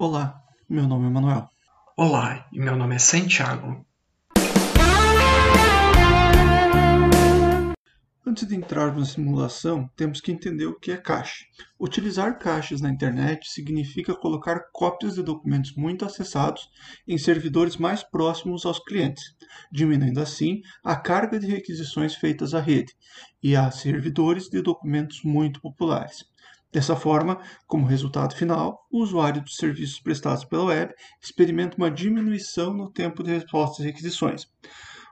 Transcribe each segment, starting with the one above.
Olá, meu nome é Manuel. Olá, e meu nome é Santiago. Antes de entrarmos na simulação, temos que entender o que é cache. Utilizar caches na internet significa colocar cópias de documentos muito acessados em servidores mais próximos aos clientes, diminuindo assim a carga de requisições feitas à rede e a servidores de documentos muito populares. Dessa forma, como resultado final, o usuário dos serviços prestados pela web experimenta uma diminuição no tempo de resposta às requisições.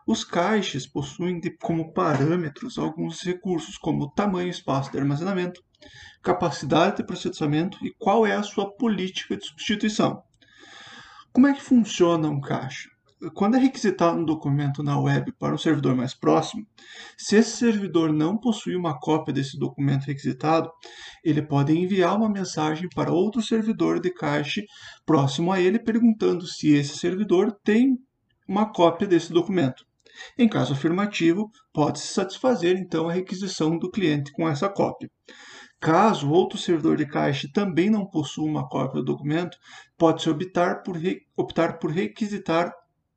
Os caches possuem como parâmetros alguns recursos, como tamanho e espaço de armazenamento, capacidade de processamento e qual é a sua política de substituição. Como é que funciona um cache? Quando é requisitado um documento na web para um servidor mais próximo, se esse servidor não possui uma cópia desse documento requisitado, ele pode enviar uma mensagem para outro servidor de cache próximo a ele perguntando se esse servidor tem uma cópia desse documento. Em caso afirmativo, pode-se satisfazer então a requisição do cliente com essa cópia. Caso outro servidor de cache também não possua uma cópia do documento, pode-se optar por, optar por requisitar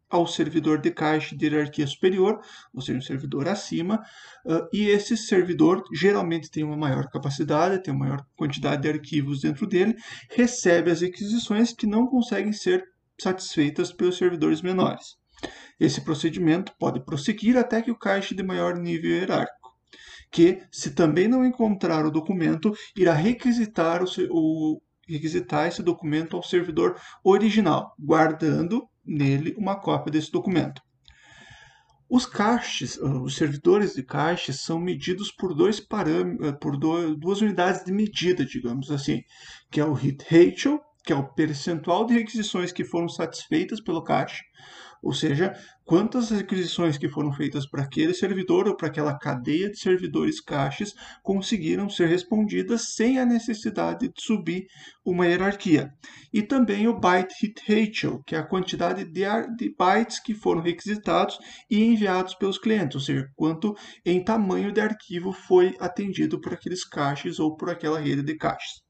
ao servidor de cache de hierarquia superior, ou seja, um servidor acima, uh, e esse servidor geralmente tem uma maior capacidade, tem uma maior quantidade de arquivos dentro dele, recebe as requisições que não conseguem ser satisfeitas pelos servidores menores. Esse procedimento pode prosseguir até que o cache de maior nível hierárquico, que, se também não encontrar o documento, irá requisitar, o, o, requisitar esse documento ao servidor original, guardando nele uma cópia desse documento. Os caches, os servidores de caches são medidos por dois parâmetros, por duas unidades de medida, digamos assim, que é o hit ratio, que é o percentual de requisições que foram satisfeitas pelo cache, ou seja, quantas requisições que foram feitas para aquele servidor ou para aquela cadeia de servidores caches conseguiram ser respondidas sem a necessidade de subir uma hierarquia. E também o byte hit ratio, que é a quantidade de, de bytes que foram requisitados e enviados pelos clientes, ou seja, quanto em tamanho de arquivo foi atendido por aqueles caches ou por aquela rede de caches.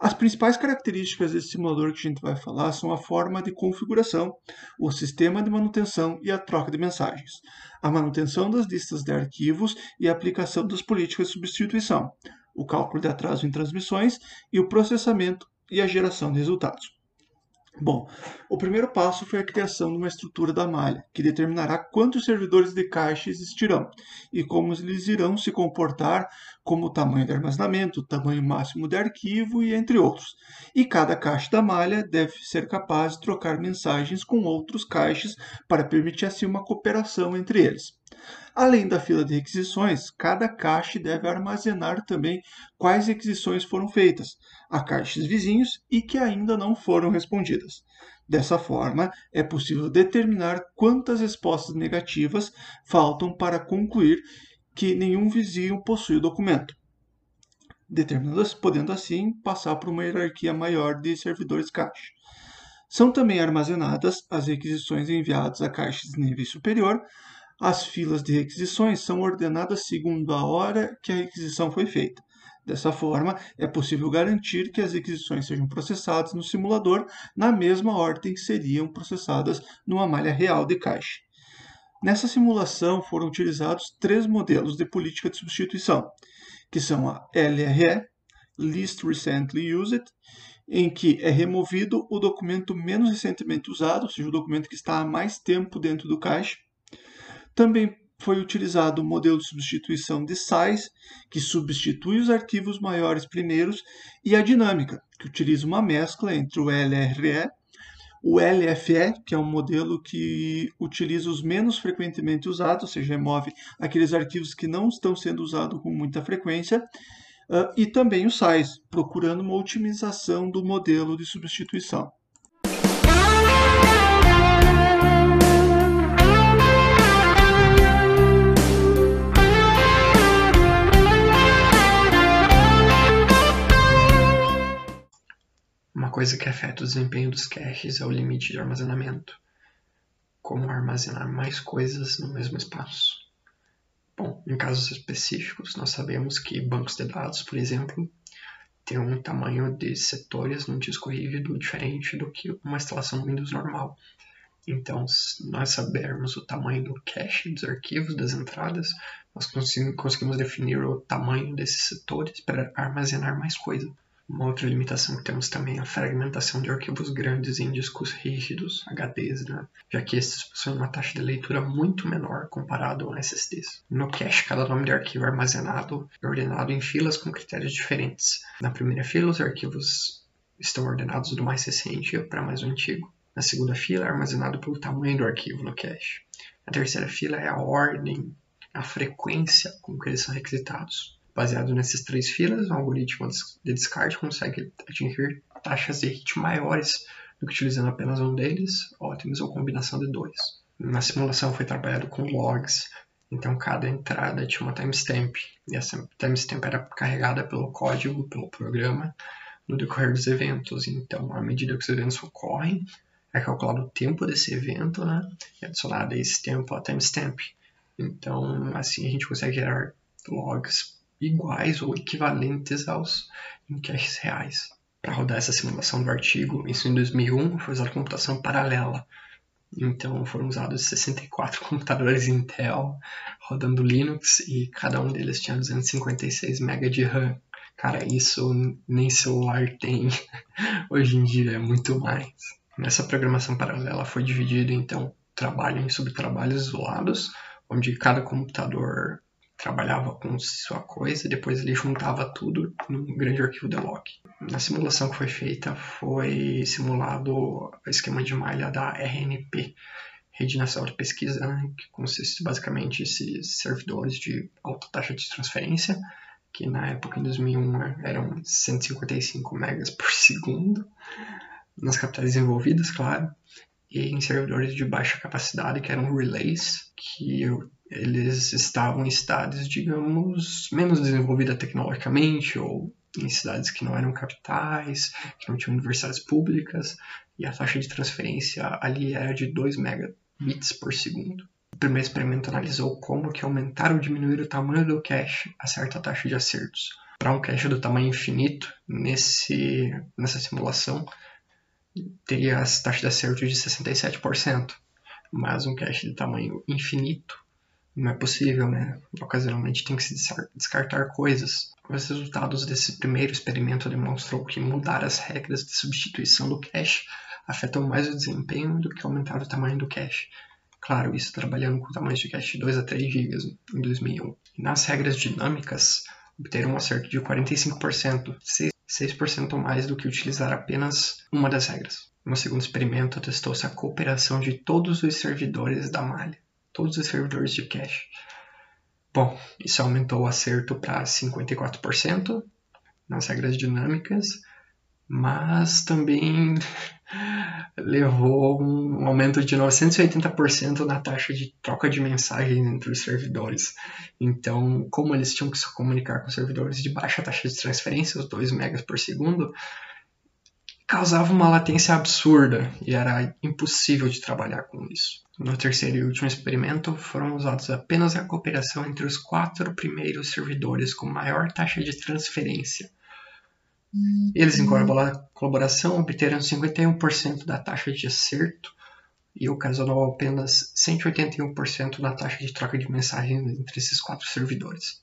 As principais características desse simulador que a gente vai falar são a forma de configuração, o sistema de manutenção e a troca de mensagens, a manutenção das listas de arquivos e a aplicação das políticas de substituição, o cálculo de atraso em transmissões e o processamento e a geração de resultados. Bom, o primeiro passo foi a criação de uma estrutura da malha, que determinará quantos servidores de caixa existirão e como eles irão se comportar, como o tamanho de armazenamento, o tamanho máximo de arquivo e entre outros. E cada caixa da malha deve ser capaz de trocar mensagens com outros caixas para permitir assim uma cooperação entre eles. Além da fila de requisições, cada caixa deve armazenar também quais requisições foram feitas a caixas vizinhos e que ainda não foram respondidas. Dessa forma, é possível determinar quantas respostas negativas faltam para concluir que nenhum vizinho possui o documento, podendo assim passar por uma hierarquia maior de servidores caixa. São também armazenadas as requisições enviadas a caixas de nível superior, as filas de requisições são ordenadas segundo a hora que a requisição foi feita. Dessa forma, é possível garantir que as requisições sejam processadas no simulador na mesma ordem que seriam processadas numa malha real de caixa. Nessa simulação foram utilizados três modelos de política de substituição, que são a LRE, Least Recently Used, em que é removido o documento menos recentemente usado, ou seja, o documento que está há mais tempo dentro do caixa, também foi utilizado o modelo de substituição de size, que substitui os arquivos maiores primeiros, e a dinâmica, que utiliza uma mescla entre o LRE, o LFE, que é um modelo que utiliza os menos frequentemente usados, ou seja, remove aqueles arquivos que não estão sendo usados com muita frequência, uh, e também o size, procurando uma otimização do modelo de substituição. Coisa que afeta o desempenho dos caches é o limite de armazenamento. Como armazenar mais coisas no mesmo espaço. Bom, em casos específicos, nós sabemos que bancos de dados, por exemplo, ter um tamanho de setores no disco rígido diferente do que uma instalação Windows normal. Então, se nós sabermos o tamanho do cache dos arquivos, das entradas, nós conseguimos definir o tamanho desses setores para armazenar mais coisa. Uma outra limitação que temos também é a fragmentação de arquivos grandes em discos rígidos, HDs, né? já que esses possuem uma taxa de leitura muito menor comparado a SSDs. No cache, cada nome de arquivo é armazenado e ordenado em filas com critérios diferentes. Na primeira fila, os arquivos estão ordenados do mais recente para mais antigo. Na segunda fila é armazenado pelo tamanho do arquivo no cache. A terceira fila é a ordem, a frequência com que eles são requisitados. Baseado nessas três filas, o algoritmo de descarte consegue atingir taxas de hit maiores do que utilizando apenas um deles, ótimos ou combinação de dois. Na simulação foi trabalhado com logs, então cada entrada tinha uma timestamp, e essa timestamp era carregada pelo código, pelo programa, no decorrer dos eventos. Então, à medida que os eventos ocorrem, é calculado o tempo desse evento, né? E adicionado esse tempo a timestamp. Então, assim a gente consegue gerar logs iguais ou equivalentes aos em caches reais. Para rodar essa simulação do artigo, isso em 2001 foi usada computação paralela. Então foram usados 64 computadores Intel rodando Linux e cada um deles tinha 256 MB de RAM. Cara, isso nem celular tem hoje em dia, é muito mais. Nessa programação paralela foi dividido então trabalho em subtrabalhos isolados, onde cada computador trabalhava com sua coisa depois ele juntava tudo num grande arquivo de log. Na simulação que foi feita foi simulado o esquema de malha da RNP, Rede Nacional de Pesquisa, né, que consiste basicamente esses servidores de alta taxa de transferência, que na época, em 2001, eram 155 megas por segundo, nas capitais envolvidas, claro, e em servidores de baixa capacidade, que eram relays, que eles estavam em cidades, digamos, menos desenvolvidas tecnologicamente ou em cidades que não eram capitais, que não tinham universidades públicas, e a taxa de transferência ali era de 2 megabits por segundo. O primeiro experimento analisou como que aumentar ou diminuir o tamanho do cache a certa taxa de acertos. Para um cache do tamanho infinito, nesse, nessa simulação, teria as taxas de acerto de 67%, mas um cache de tamanho infinito não é possível, né? Ocasionalmente tem que se descartar coisas. Os resultados desse primeiro experimento demonstrou que mudar as regras de substituição do cache afetam mais o desempenho do que aumentar o tamanho do cache. Claro, isso trabalhando com tamanhos de cache de 2 a 3 GB em 2001. E nas regras dinâmicas, obteram um acerto de 45%, 6% mais do que utilizar apenas uma das regras. No segundo experimento, testou-se a cooperação de todos os servidores da malha todos os servidores de cache. Bom, isso aumentou o acerto para 54% nas regras dinâmicas, mas também levou um aumento de 980% na taxa de troca de mensagens entre os servidores. Então, como eles tinham que se comunicar com servidores de baixa taxa de transferência, os 2 megas por segundo, causava uma latência absurda e era impossível de trabalhar com isso. No terceiro e último experimento, foram usados apenas a cooperação entre os quatro primeiros servidores com maior taxa de transferência. Eles, em colaboração, obteram 51% da taxa de acerto e ocasionou apenas 181% da taxa de troca de mensagens entre esses quatro servidores.